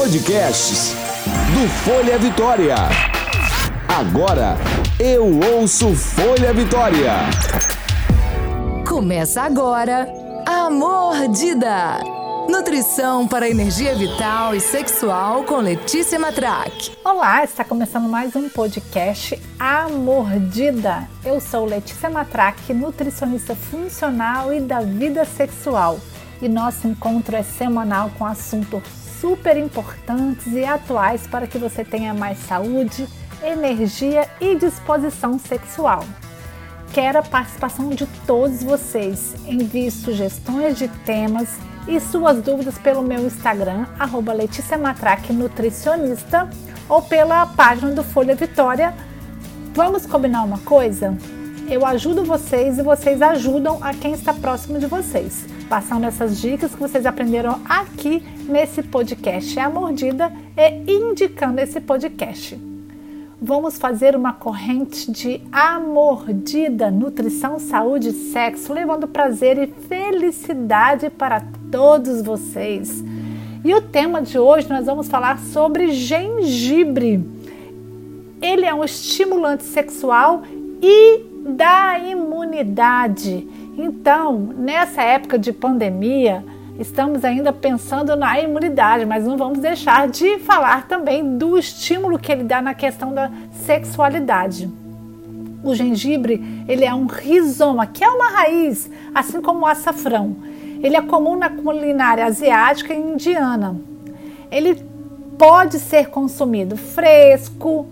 Podcasts do Folha Vitória. Agora eu ouço Folha Vitória. Começa agora a Mordida. Nutrição para energia vital e sexual com Letícia Matrac. Olá, está começando mais um podcast A Mordida. Eu sou Letícia Matrac, nutricionista funcional e da vida sexual. E nosso encontro é semanal com assuntos super importantes e atuais para que você tenha mais saúde, energia e disposição sexual. Quero a participação de todos vocês. Envie sugestões de temas e suas dúvidas pelo meu Instagram, arroba Letícia Matraque Nutricionista, ou pela página do Folha Vitória. Vamos combinar uma coisa? Eu ajudo vocês e vocês ajudam a quem está próximo de vocês passando essas dicas que vocês aprenderam aqui nesse podcast A Mordida e indicando esse podcast. Vamos fazer uma corrente de A Mordida, nutrição, saúde e sexo, levando prazer e felicidade para todos vocês. E o tema de hoje nós vamos falar sobre gengibre. Ele é um estimulante sexual e da imunidade. Então, nessa época de pandemia, estamos ainda pensando na imunidade, mas não vamos deixar de falar também do estímulo que ele dá na questão da sexualidade. O gengibre, ele é um rizoma, que é uma raiz, assim como o açafrão. Ele é comum na culinária asiática e indiana. Ele pode ser consumido fresco,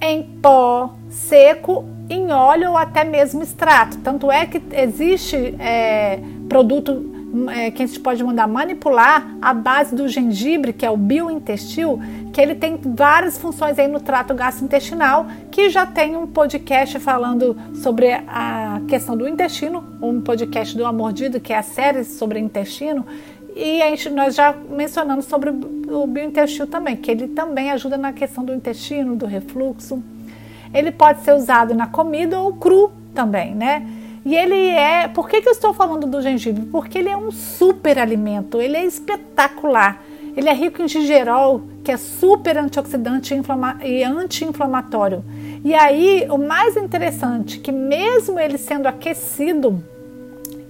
em pó, seco em óleo ou até mesmo extrato. Tanto é que existe é, produto é, que a gente pode mandar manipular a base do gengibre, que é o biointestil, que ele tem várias funções aí no trato gastrointestinal, que já tem um podcast falando sobre a questão do intestino, um podcast do Amordido, que é a série sobre intestino, e a gente, nós já mencionamos sobre o biointestil também, que ele também ajuda na questão do intestino, do refluxo. Ele pode ser usado na comida ou cru também, né? E ele é. Por que, que eu estou falando do gengibre? Porque ele é um super alimento, ele é espetacular. Ele é rico em gigerol, que é super antioxidante e anti-inflamatório. E aí, o mais interessante, que mesmo ele sendo aquecido,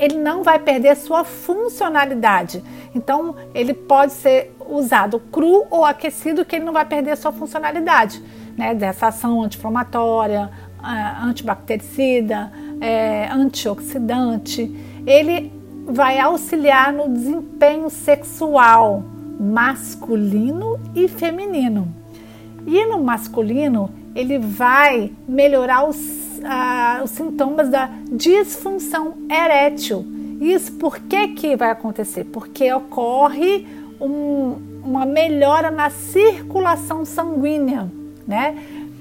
ele não vai perder sua funcionalidade. Então, ele pode ser usado cru ou aquecido, que ele não vai perder sua funcionalidade né, dessa ação anti-inflamatória, antibactericida, é, antioxidante. Ele vai auxiliar no desempenho sexual masculino e feminino. E no masculino, ele vai melhorar os, os sintomas da disfunção erétil. Isso por que, que vai acontecer? Porque ocorre um, uma melhora na circulação sanguínea né?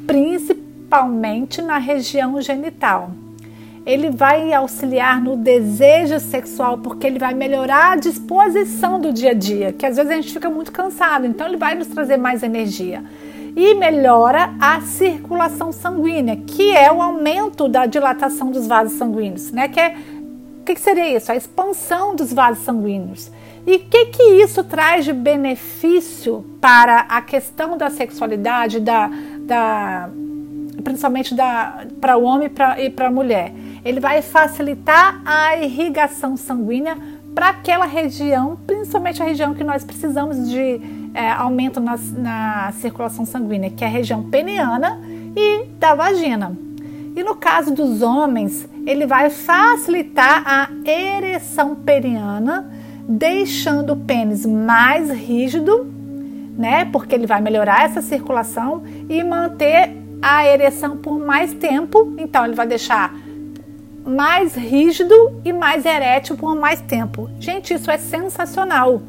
Principalmente na região genital. Ele vai auxiliar no desejo sexual porque ele vai melhorar a disposição do dia a dia, que às vezes a gente fica muito cansado, então ele vai nos trazer mais energia. E melhora a circulação sanguínea, que é o aumento da dilatação dos vasos sanguíneos, né? Que é o que, que seria isso? A expansão dos vasos sanguíneos. E o que, que isso traz de benefício para a questão da sexualidade, da, da, principalmente para o homem pra, e para a mulher? Ele vai facilitar a irrigação sanguínea para aquela região, principalmente a região que nós precisamos de é, aumento na, na circulação sanguínea, que é a região peniana e da vagina. E no caso dos homens, ele vai facilitar a ereção periana deixando o pênis mais rígido, né? Porque ele vai melhorar essa circulação e manter a ereção por mais tempo. Então ele vai deixar mais rígido e mais erétil por mais tempo. Gente, isso é sensacional.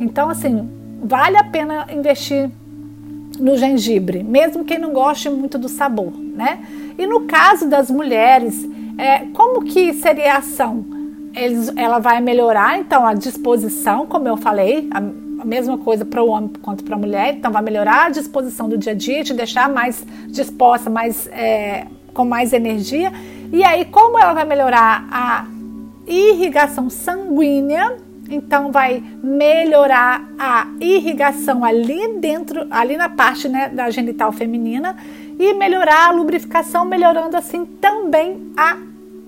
Então, assim, vale a pena investir no gengibre, mesmo quem não goste muito do sabor, né? E no caso das mulheres, é, como que seria a ação? Eles, ela vai melhorar então a disposição, como eu falei, a, a mesma coisa para o homem quanto para a mulher, então vai melhorar a disposição do dia a dia, te deixar mais disposta, mais é, com mais energia. E aí, como ela vai melhorar a irrigação sanguínea, então vai melhorar a irrigação ali dentro, ali na parte né, da genital feminina e melhorar a lubrificação, melhorando assim também a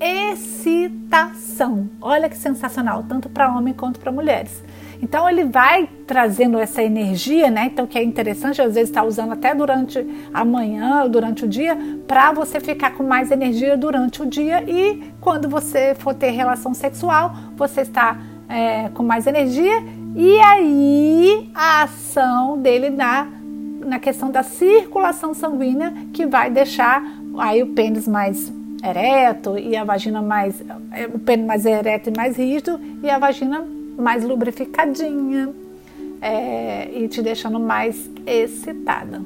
excitação. Olha que sensacional, tanto para homem quanto para mulheres. Então ele vai trazendo essa energia, né? Então que é interessante, às vezes está usando até durante a manhã, durante o dia, para você ficar com mais energia durante o dia e quando você for ter relação sexual, você está é, com mais energia e aí a ação dele na, na questão da circulação sanguínea que vai deixar aí o pênis mais ereto e a vagina mais é, o pênis mais ereto e mais rígido e a vagina mais lubrificadinha é, e te deixando mais excitada.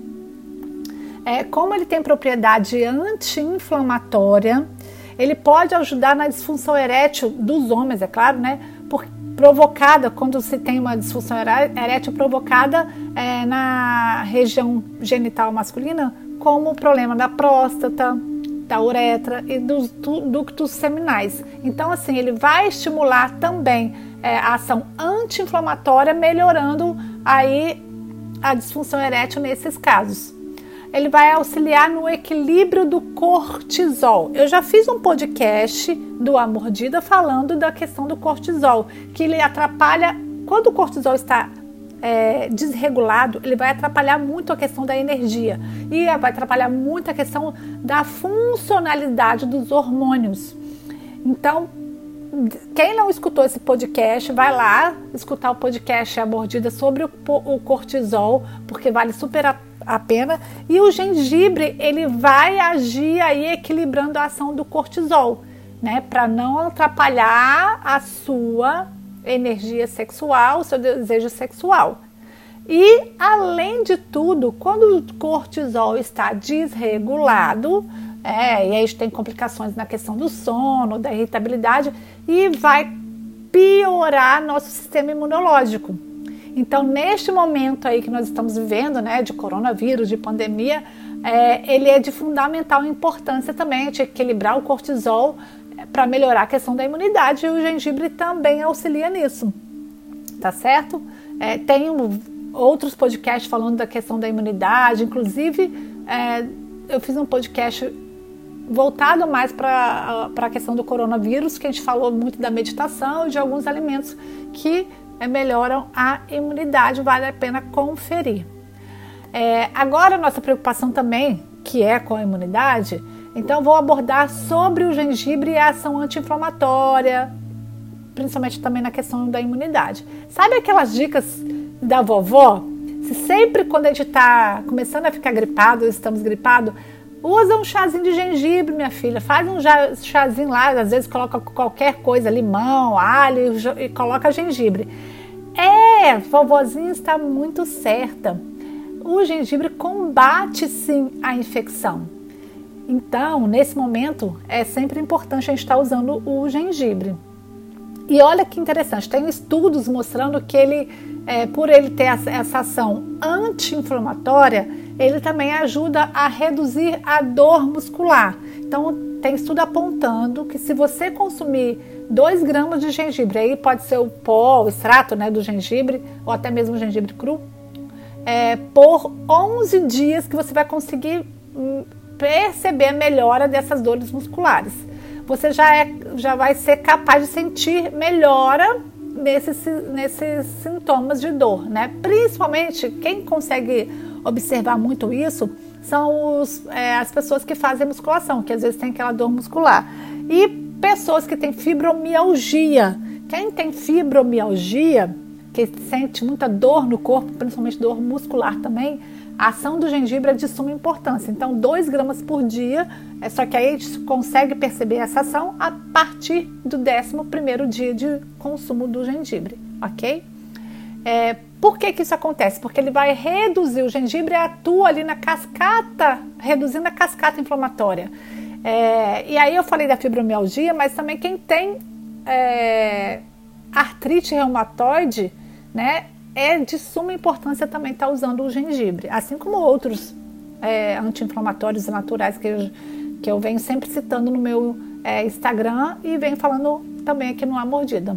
É, como ele tem propriedade anti-inflamatória, ele pode ajudar na disfunção erétil dos homens, é claro, né? Por, provocada, quando se tem uma disfunção erétil provocada é, na região genital masculina, como o problema da próstata, da uretra e dos ductos seminais. Então, assim, ele vai estimular também é, a ação anti-inflamatória, melhorando aí a disfunção erétil nesses casos. Ele vai auxiliar no equilíbrio do cortisol. Eu já fiz um podcast do A Mordida falando da questão do cortisol, que ele atrapalha quando o cortisol está é, desregulado, ele vai atrapalhar muito a questão da energia e vai atrapalhar muito a questão da funcionalidade dos hormônios. Então, quem não escutou esse podcast, vai lá escutar o podcast A Mordida sobre o, o cortisol, porque vale super a, a, pena. E o gengibre, ele vai agir aí equilibrando a ação do cortisol, né? Para não atrapalhar a sua energia sexual, seu desejo sexual. E, além de tudo, quando o cortisol está desregulado, é, e aí tem complicações na questão do sono, da irritabilidade e vai piorar nosso sistema imunológico. Então, neste momento aí que nós estamos vivendo, né, de coronavírus, de pandemia, é, ele é de fundamental importância também de equilibrar o cortisol para melhorar a questão da imunidade e o gengibre também auxilia nisso, tá certo? É, tem outros podcasts falando da questão da imunidade, inclusive é, eu fiz um podcast voltado mais para a questão do coronavírus, que a gente falou muito da meditação e de alguns alimentos que é, melhoram a imunidade, vale a pena conferir. É, agora, nossa preocupação também, que é com a imunidade, então vou abordar sobre o gengibre e a ação anti-inflamatória, principalmente também na questão da imunidade. Sabe aquelas dicas da vovó? Se sempre quando a gente está começando a ficar gripado, estamos gripados, Usa um chazinho de gengibre, minha filha. Faz um chazinho lá, às vezes coloca qualquer coisa, limão, alho e coloca gengibre. É, vovozinha está muito certa. O gengibre combate sim a infecção. Então, nesse momento, é sempre importante a gente estar usando o gengibre. E olha que interessante, tem estudos mostrando que ele, é, por ele ter essa ação anti-inflamatória, ele também ajuda a reduzir a dor muscular. Então, tem estudo apontando que se você consumir 2 gramas de gengibre, aí pode ser o pó, o extrato né, do gengibre, ou até mesmo o gengibre cru, é, por 11 dias que você vai conseguir hum, perceber a melhora dessas dores musculares. Você já, é, já vai ser capaz de sentir melhora nesses, nesses sintomas de dor, né? Principalmente quem consegue observar muito isso são os, é, as pessoas que fazem musculação, que às vezes tem aquela dor muscular. E pessoas que têm fibromialgia. Quem tem fibromialgia, que sente muita dor no corpo, principalmente dor muscular também, a ação do gengibre é de suma importância. Então, 2 gramas por dia, é só que aí a gente consegue perceber essa ação a partir do 11 dia de consumo do gengibre, ok? É, por que, que isso acontece? Porque ele vai reduzir, o gengibre atua ali na cascata, reduzindo a cascata inflamatória. É, e aí eu falei da fibromialgia, mas também quem tem é, artrite reumatoide, né, é de suma importância também estar tá usando o gengibre, assim como outros é, anti-inflamatórios naturais que eu, que eu venho sempre citando no meu é, Instagram e venho falando também aqui no A Mordida.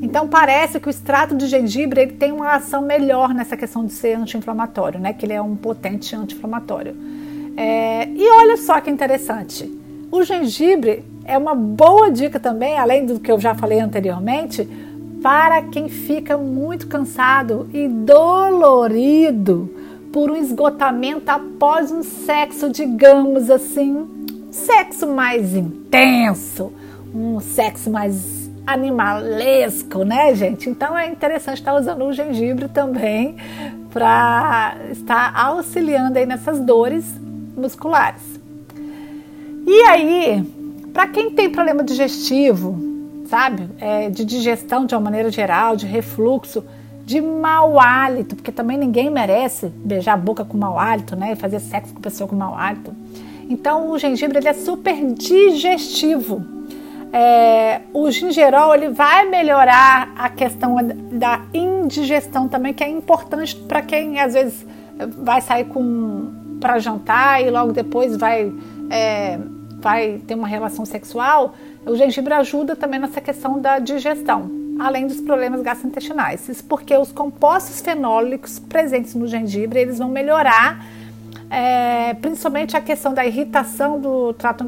Então parece que o extrato de gengibre ele tem uma ação melhor nessa questão de ser anti-inflamatório, né? Que ele é um potente anti-inflamatório. É, e olha só que interessante, o gengibre é uma boa dica também, além do que eu já falei anteriormente, para quem fica muito cansado e dolorido por um esgotamento após um sexo, digamos assim, sexo mais intenso, um sexo mais animalesco, né, gente? Então é interessante estar usando o gengibre também para estar auxiliando aí nessas dores musculares. E aí, para quem tem problema digestivo, sabe, é, de digestão de uma maneira geral, de refluxo, de mau hálito, porque também ninguém merece beijar a boca com mau hálito, né? E fazer sexo com pessoa com mau hálito. Então o gengibre ele é super digestivo. É, o gingerol ele vai melhorar a questão da indigestão também, que é importante para quem às vezes vai sair com para jantar e logo depois vai é, vai ter uma relação sexual. O gengibre ajuda também nessa questão da digestão além dos problemas gastrointestinais. Isso porque os compostos fenólicos presentes no gengibre eles vão melhorar é, principalmente a questão da irritação do trato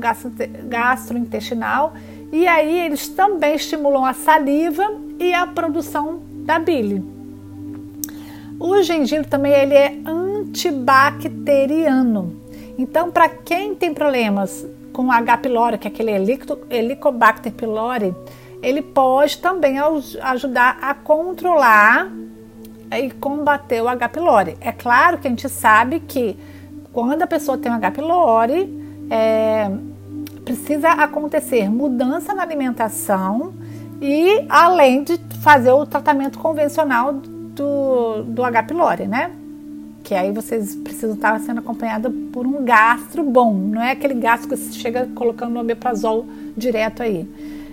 gastrointestinal e aí eles também estimulam a saliva e a produção da bile. O gengibre também ele é antibacteriano. Então, para quem tem problemas com H. pylori, que é aquele Helicobacter pylori, ele pode também ajudar a controlar e combater o H. pylori. É claro que a gente sabe que quando a pessoa tem um H. pylori, é, precisa acontecer mudança na alimentação e além de fazer o tratamento convencional do, do H. pylori, né? Que aí vocês precisam estar sendo acompanhados por um gastro bom, não é aquele gastro que você chega colocando o omeprazol direto aí.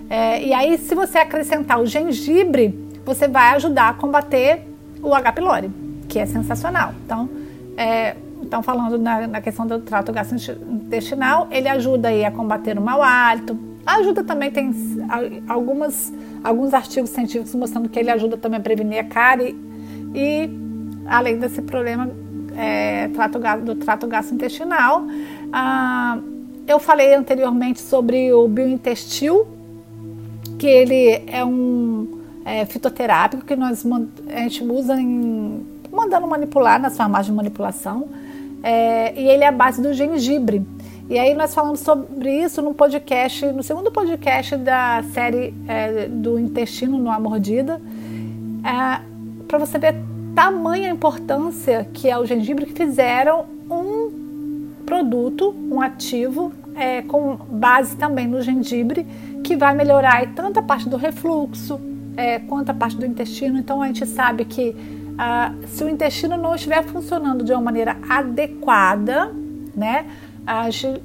É, e aí, se você acrescentar o gengibre, você vai ajudar a combater o H. pylori, que é sensacional. Então, é, então falando na, na, questão do trato gastrointestinal, ele ajuda aí a combater o mau hálito. Ajuda também, tem algumas, alguns artigos científicos mostrando que ele ajuda também a prevenir a cárie e, além desse problema é, trato, do trato gastrointestinal, ah, eu falei anteriormente sobre o biointestil, que ele é um é, fitoterápico que nós a gente usa em mandando manipular nas farmácias de manipulação é, e ele é a base do gengibre. E aí nós falamos sobre isso no podcast, no segundo podcast da série é, do intestino no mordida, é, para você ver tamanha importância que é o gengibre que fizeram um produto, um ativo é, com base também no gengibre que vai melhorar tanto a parte do refluxo é, quanto a parte do intestino. Então a gente sabe que ah, se o intestino não estiver funcionando de uma maneira adequada, né, a gente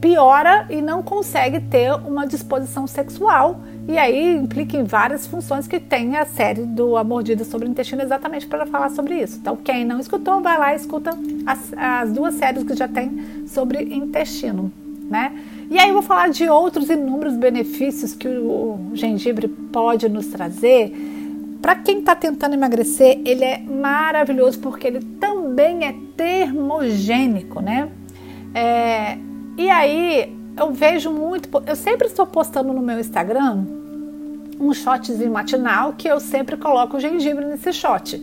piora e não consegue ter uma disposição sexual. E aí implica em várias funções que tem a série do A Mordida sobre o Intestino exatamente para falar sobre isso. Então, quem não escutou, vai lá e escuta as, as duas séries que já tem sobre intestino, né? E aí eu vou falar de outros inúmeros benefícios que o gengibre pode nos trazer. Para quem está tentando emagrecer, ele é maravilhoso porque ele também é termogênico, né? É, e aí eu vejo muito, eu sempre estou postando no meu Instagram um shotzinho matinal que eu sempre coloco gengibre nesse shot.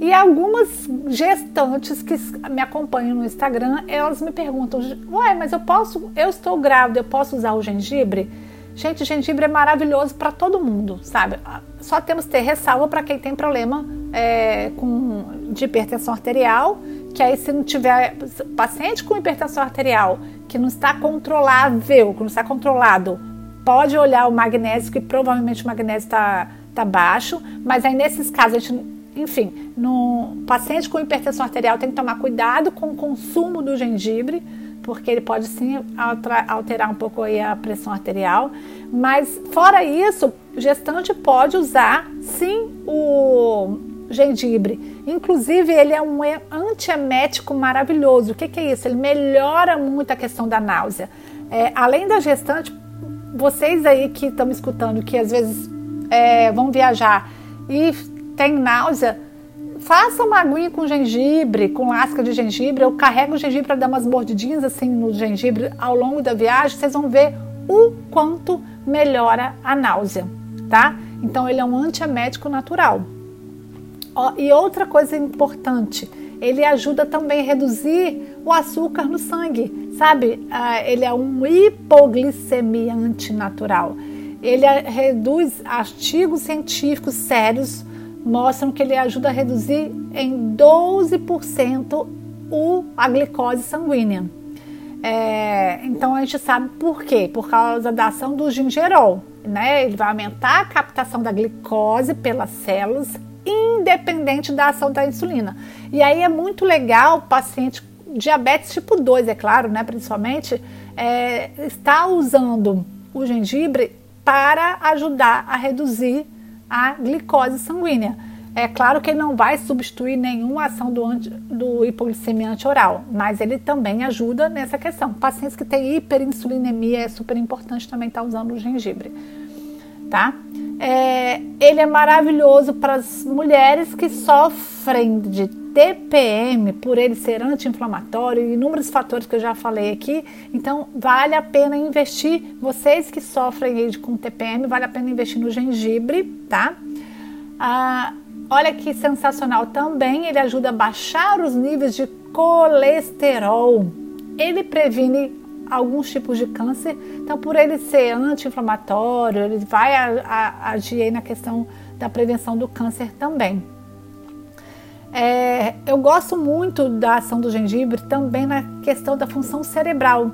E algumas gestantes que me acompanham no Instagram, elas me perguntam: "Ué, mas eu posso, eu estou grávida, eu posso usar o gengibre?" Gente, gengibre é maravilhoso para todo mundo, sabe? Só temos que ter ressalva para quem tem problema é, com, de hipertensão arterial, que aí se não tiver paciente com hipertensão arterial que não está controlável, que não está controlado, pode olhar o magnésio, que provavelmente o magnésio está tá baixo, mas aí nesses casos a gente enfim, no paciente com hipertensão arterial tem que tomar cuidado com o consumo do gengibre, porque ele pode sim alterar um pouco a pressão arterial. Mas fora isso, o gestante pode usar sim o gengibre. Inclusive, ele é um antiemético maravilhoso. O que, que é isso? Ele melhora muito a questão da náusea. É, além da gestante, vocês aí que estão me escutando, que às vezes é, vão viajar e tem náusea, faça uma aguinha com gengibre, com lasca de gengibre. Eu carrego o gengibre para dar umas mordidinhas assim no gengibre ao longo da viagem. Vocês vão ver o quanto melhora a náusea, tá? Então ele é um antiemético natural. E outra coisa importante, ele ajuda também a reduzir o açúcar no sangue, sabe? Ah, ele é um hipoglicemiante natural. Ele reduz artigos científicos sérios mostram que ele ajuda a reduzir em 12% o, a glicose sanguínea. É, então a gente sabe por quê? Por causa da ação do gingerol, né? Ele vai aumentar a captação da glicose pelas células, independente da ação da insulina. E aí é muito legal o paciente diabetes tipo 2, é claro, né? Principalmente, é, está usando o gengibre para ajudar a reduzir a glicose sanguínea. É claro que ele não vai substituir nenhuma ação do, anti, do hipoglicemia anti-oral, mas ele também ajuda nessa questão. Pacientes que têm hiperinsulinemia é super importante também estar tá usando o gengibre, tá? É, ele é maravilhoso para as mulheres que sofrem de TPM, por ele ser anti-inflamatório e inúmeros fatores que eu já falei aqui. Então, vale a pena investir. Vocês que sofrem com TPM, vale a pena investir no gengibre, tá? Ah, olha que sensacional também. Ele ajuda a baixar os níveis de colesterol. Ele previne alguns tipos de câncer. Então, por ele ser anti-inflamatório, ele vai agir na questão da prevenção do câncer também. É, eu gosto muito da ação do gengibre também na questão da função cerebral,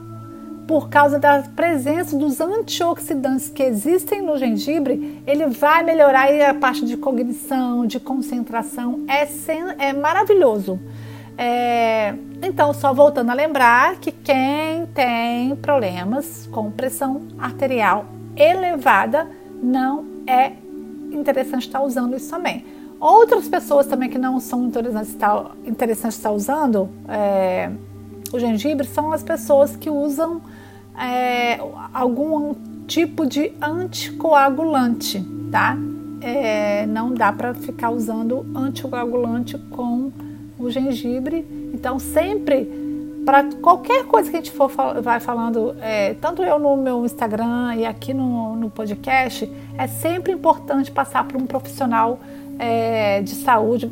por causa da presença dos antioxidantes que existem no gengibre, ele vai melhorar a parte de cognição, de concentração, é, é maravilhoso. É, então, só voltando a lembrar que quem tem problemas com pressão arterial elevada não é interessante estar usando isso também. Outras pessoas também que não são interessantes estar, interessantes estar usando é, o gengibre são as pessoas que usam é, algum tipo de anticoagulante, tá? É, não dá para ficar usando anticoagulante com o gengibre. Então, sempre para qualquer coisa que a gente for vai falando, é, tanto eu no meu Instagram e aqui no, no podcast, é sempre importante passar por um profissional é, de saúde,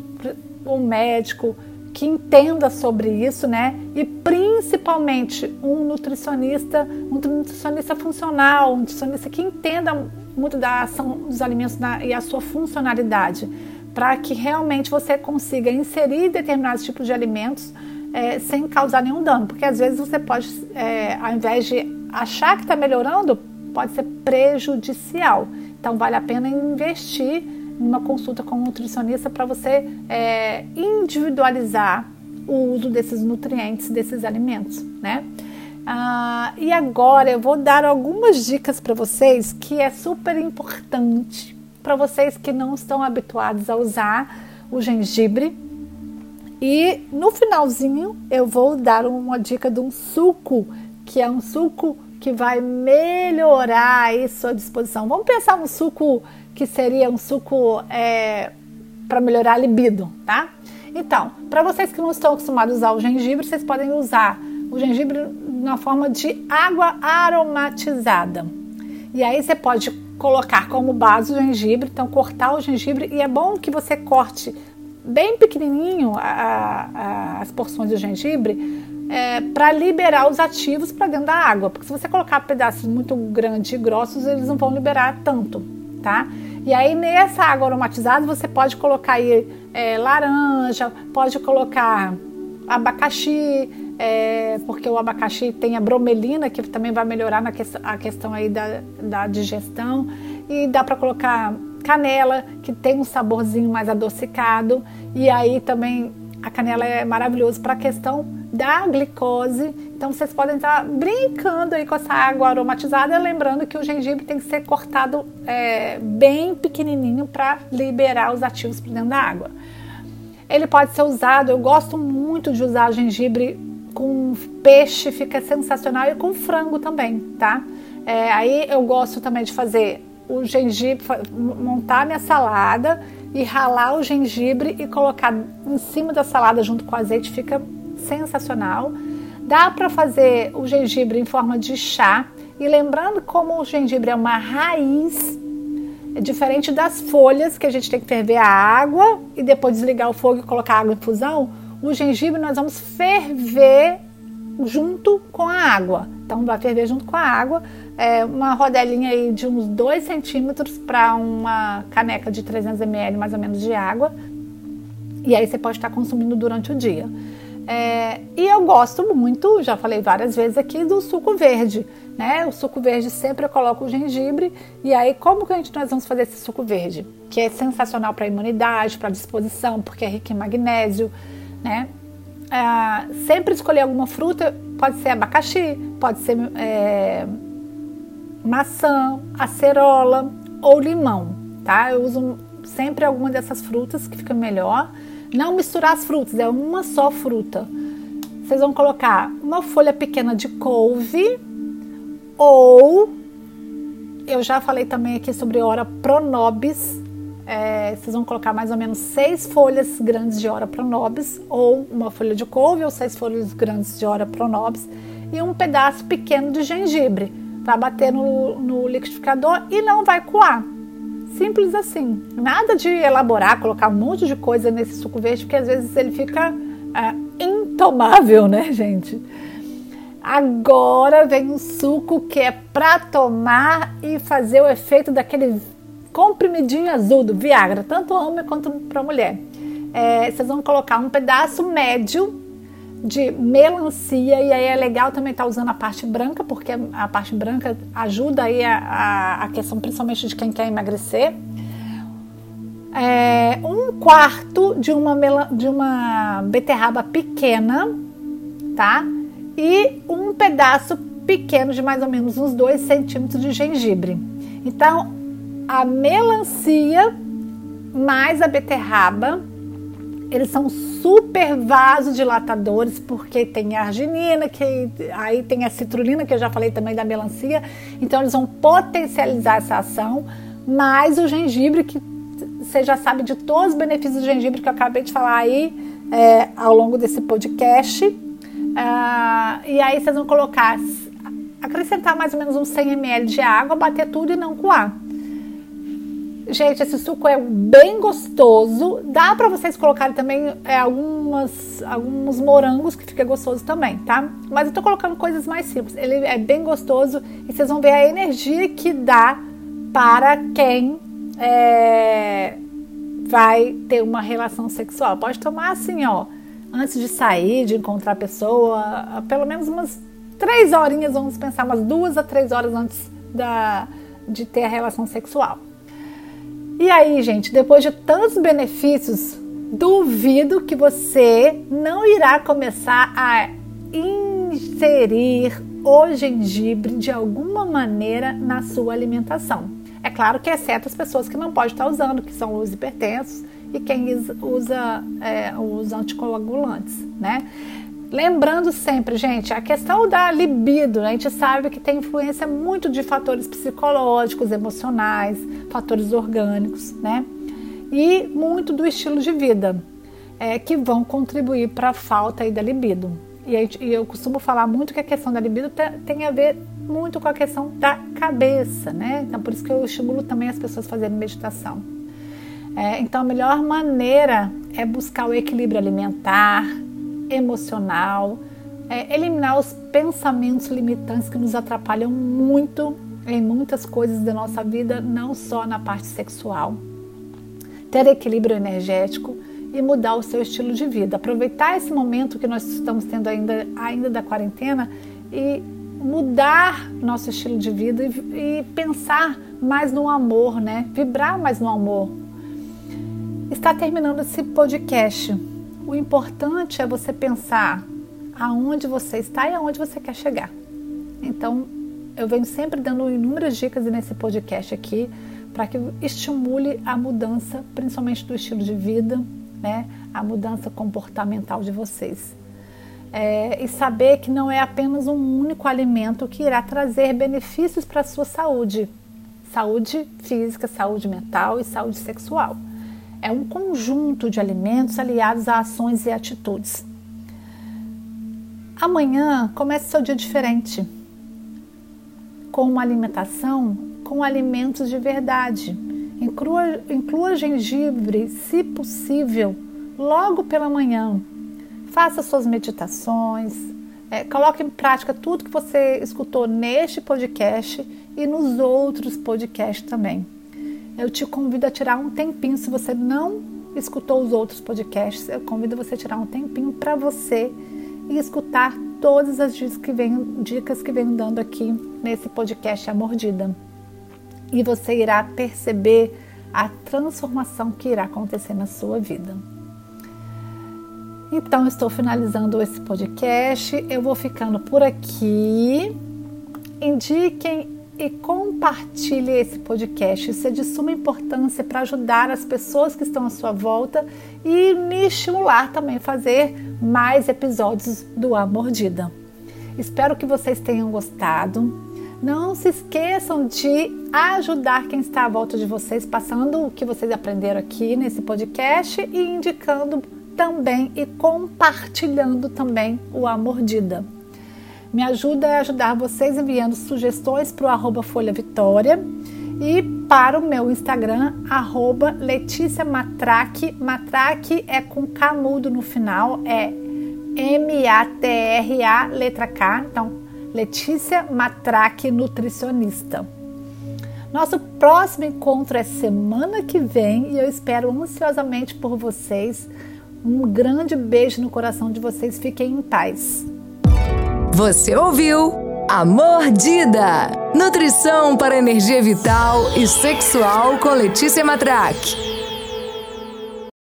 um médico que entenda sobre isso, né? E principalmente um nutricionista, um nutricionista funcional, um nutricionista que entenda muito da ação dos alimentos na, e a sua funcionalidade, para que realmente você consiga inserir determinados tipos de alimentos é, sem causar nenhum dano, porque às vezes você pode, é, ao invés de achar que está melhorando, pode ser prejudicial. Então vale a pena investir numa consulta com um nutricionista para você é, individualizar o uso desses nutrientes, desses alimentos, né? Ah, e agora eu vou dar algumas dicas para vocês que é super importante para vocês que não estão habituados a usar o gengibre. E no finalzinho eu vou dar uma dica de um suco, que é um suco que vai melhorar aí sua disposição. Vamos pensar no suco que seria um suco é, para melhorar a libido, tá? Então, para vocês que não estão acostumados a usar o gengibre, vocês podem usar o gengibre na forma de água aromatizada. E aí você pode colocar como base o gengibre, então cortar o gengibre e é bom que você corte bem pequenininho a, a, as porções do gengibre é, para liberar os ativos para dentro da água, porque se você colocar pedaços muito grandes e grossos, eles não vão liberar tanto tá? E aí nessa água aromatizada você pode colocar aí é, laranja, pode colocar abacaxi, é, porque o abacaxi tem a bromelina que também vai melhorar na que, a questão aí da, da digestão e dá para colocar canela que tem um saborzinho mais adocicado e aí também a canela é maravilhoso para a questão da glicose. Então vocês podem estar brincando aí com essa água aromatizada, lembrando que o gengibre tem que ser cortado é, bem pequenininho para liberar os ativos para dentro da água. Ele pode ser usado, eu gosto muito de usar gengibre com peixe, fica sensacional e com frango também, tá? É, aí eu gosto também de fazer o gengibre, montar minha salada e ralar o gengibre e colocar em cima da salada junto com o azeite, fica sensacional. Dá para fazer o gengibre em forma de chá e lembrando como o gengibre é uma raiz, é diferente das folhas que a gente tem que ferver a água e depois desligar o fogo e colocar água em infusão. O gengibre nós vamos ferver junto com a água. Então vai ferver junto com a água é, uma rodelinha aí de uns 2 centímetros para uma caneca de 300 ml mais ou menos de água. E aí você pode estar consumindo durante o dia. É, e eu gosto muito, já falei várias vezes aqui, do suco verde. Né? O suco verde sempre eu coloco o gengibre. E aí, como que a gente, nós vamos fazer esse suco verde? Que é sensacional para a imunidade, para a disposição, porque é rico em magnésio. Né? É, sempre escolher alguma fruta, pode ser abacaxi, pode ser é, maçã, acerola ou limão, tá? Eu uso sempre alguma dessas frutas que fica melhor. Não misturar as frutas, é uma só fruta. Vocês vão colocar uma folha pequena de couve ou eu já falei também aqui sobre hora pronobis. É, vocês vão colocar mais ou menos seis folhas grandes de hora pronobis ou uma folha de couve ou seis folhas grandes de hora pronobis e um pedaço pequeno de gengibre para bater no, no liquidificador e não vai coar. Simples assim. Nada de elaborar, colocar um monte de coisa nesse suco verde, porque às vezes ele fica é, intomável, né, gente? Agora vem um suco que é para tomar e fazer o efeito daquele comprimidinho azul do Viagra, tanto homem quanto para mulher. É, vocês vão colocar um pedaço médio de melancia e aí é legal também estar tá usando a parte branca porque a parte branca ajuda aí a, a, a questão principalmente de quem quer emagrecer. É, um quarto de uma de uma beterraba pequena tá? E um pedaço pequeno de mais ou menos uns 2 centímetros de gengibre. Então a melancia mais a beterraba eles são super vasodilatadores porque tem arginina, que aí tem a citrulina, que eu já falei também da melancia. Então eles vão potencializar essa ação, mais o gengibre, que você já sabe de todos os benefícios do gengibre que eu acabei de falar aí é, ao longo desse podcast. Ah, e aí vocês vão colocar, acrescentar mais ou menos uns 100 ml de água, bater tudo e não coar. Gente, esse suco é bem gostoso. Dá para vocês colocarem também é, algumas, alguns morangos que fica gostoso também, tá? Mas eu tô colocando coisas mais simples. Ele é bem gostoso e vocês vão ver a energia que dá para quem é, vai ter uma relação sexual. Pode tomar assim, ó, antes de sair, de encontrar a pessoa, pelo menos umas três horinhas, vamos pensar, umas duas a três horas antes da, de ter a relação sexual. E aí, gente, depois de tantos benefícios, duvido que você não irá começar a inserir o gengibre de alguma maneira na sua alimentação. É claro que exceto as pessoas que não podem estar usando, que são os hipertensos e quem usa é, os anticoagulantes, né? Lembrando sempre, gente, a questão da libido, né? a gente sabe que tem influência muito de fatores psicológicos, emocionais, fatores orgânicos, né? E muito do estilo de vida, é, que vão contribuir para a falta aí da libido. E, aí, e, eu costumo falar muito que a questão da libido tem, a ver muito com a questão da cabeça, né? Então, por isso que eu estimulo também as pessoas a fazerem meditação. É, então, a melhor maneira é buscar o equilíbrio alimentar, emocional, é, eliminar os pensamentos limitantes que nos atrapalham muito em muitas coisas da nossa vida, não só na parte sexual. Ter equilíbrio energético e mudar o seu estilo de vida. Aproveitar esse momento que nós estamos tendo ainda, ainda da quarentena e mudar nosso estilo de vida e, e pensar mais no amor, né? Vibrar mais no amor. Está terminando esse podcast o importante é você pensar aonde você está e aonde você quer chegar. Então, eu venho sempre dando inúmeras dicas nesse podcast aqui para que estimule a mudança, principalmente do estilo de vida, né? A mudança comportamental de vocês. É, e saber que não é apenas um único alimento que irá trazer benefícios para a sua saúde. saúde física, saúde mental e saúde sexual. É um conjunto de alimentos aliados a ações e atitudes. Amanhã começa seu dia diferente, com uma alimentação com alimentos de verdade. Inclua, inclua gengibre, se possível, logo pela manhã. Faça suas meditações, é, coloque em prática tudo que você escutou neste podcast e nos outros podcasts também. Eu te convido a tirar um tempinho, se você não escutou os outros podcasts, eu convido você a tirar um tempinho para você e escutar todas as dicas que venho, dicas que venho dando aqui nesse podcast A Mordida. E você irá perceber a transformação que irá acontecer na sua vida. Então, estou finalizando esse podcast. Eu vou ficando por aqui. Indiquem e compartilhe esse podcast. Isso é de suma importância para ajudar as pessoas que estão à sua volta e me estimular também a fazer mais episódios do A Mordida. Espero que vocês tenham gostado. Não se esqueçam de ajudar quem está à volta de vocês, passando o que vocês aprenderam aqui nesse podcast e indicando também e compartilhando também o A Mordida. Me ajuda a ajudar vocês enviando sugestões para o arroba Folha Vitória e para o meu Instagram, arroba Letícia Matraque. Matraque é com camudo no final, é M-A-T-R-A, letra K. Então, Letícia Matraque Nutricionista. Nosso próximo encontro é semana que vem e eu espero ansiosamente por vocês. Um grande beijo no coração de vocês. Fiquem em paz. Você ouviu? A Mordida. Nutrição para energia vital e sexual com Letícia Matraque.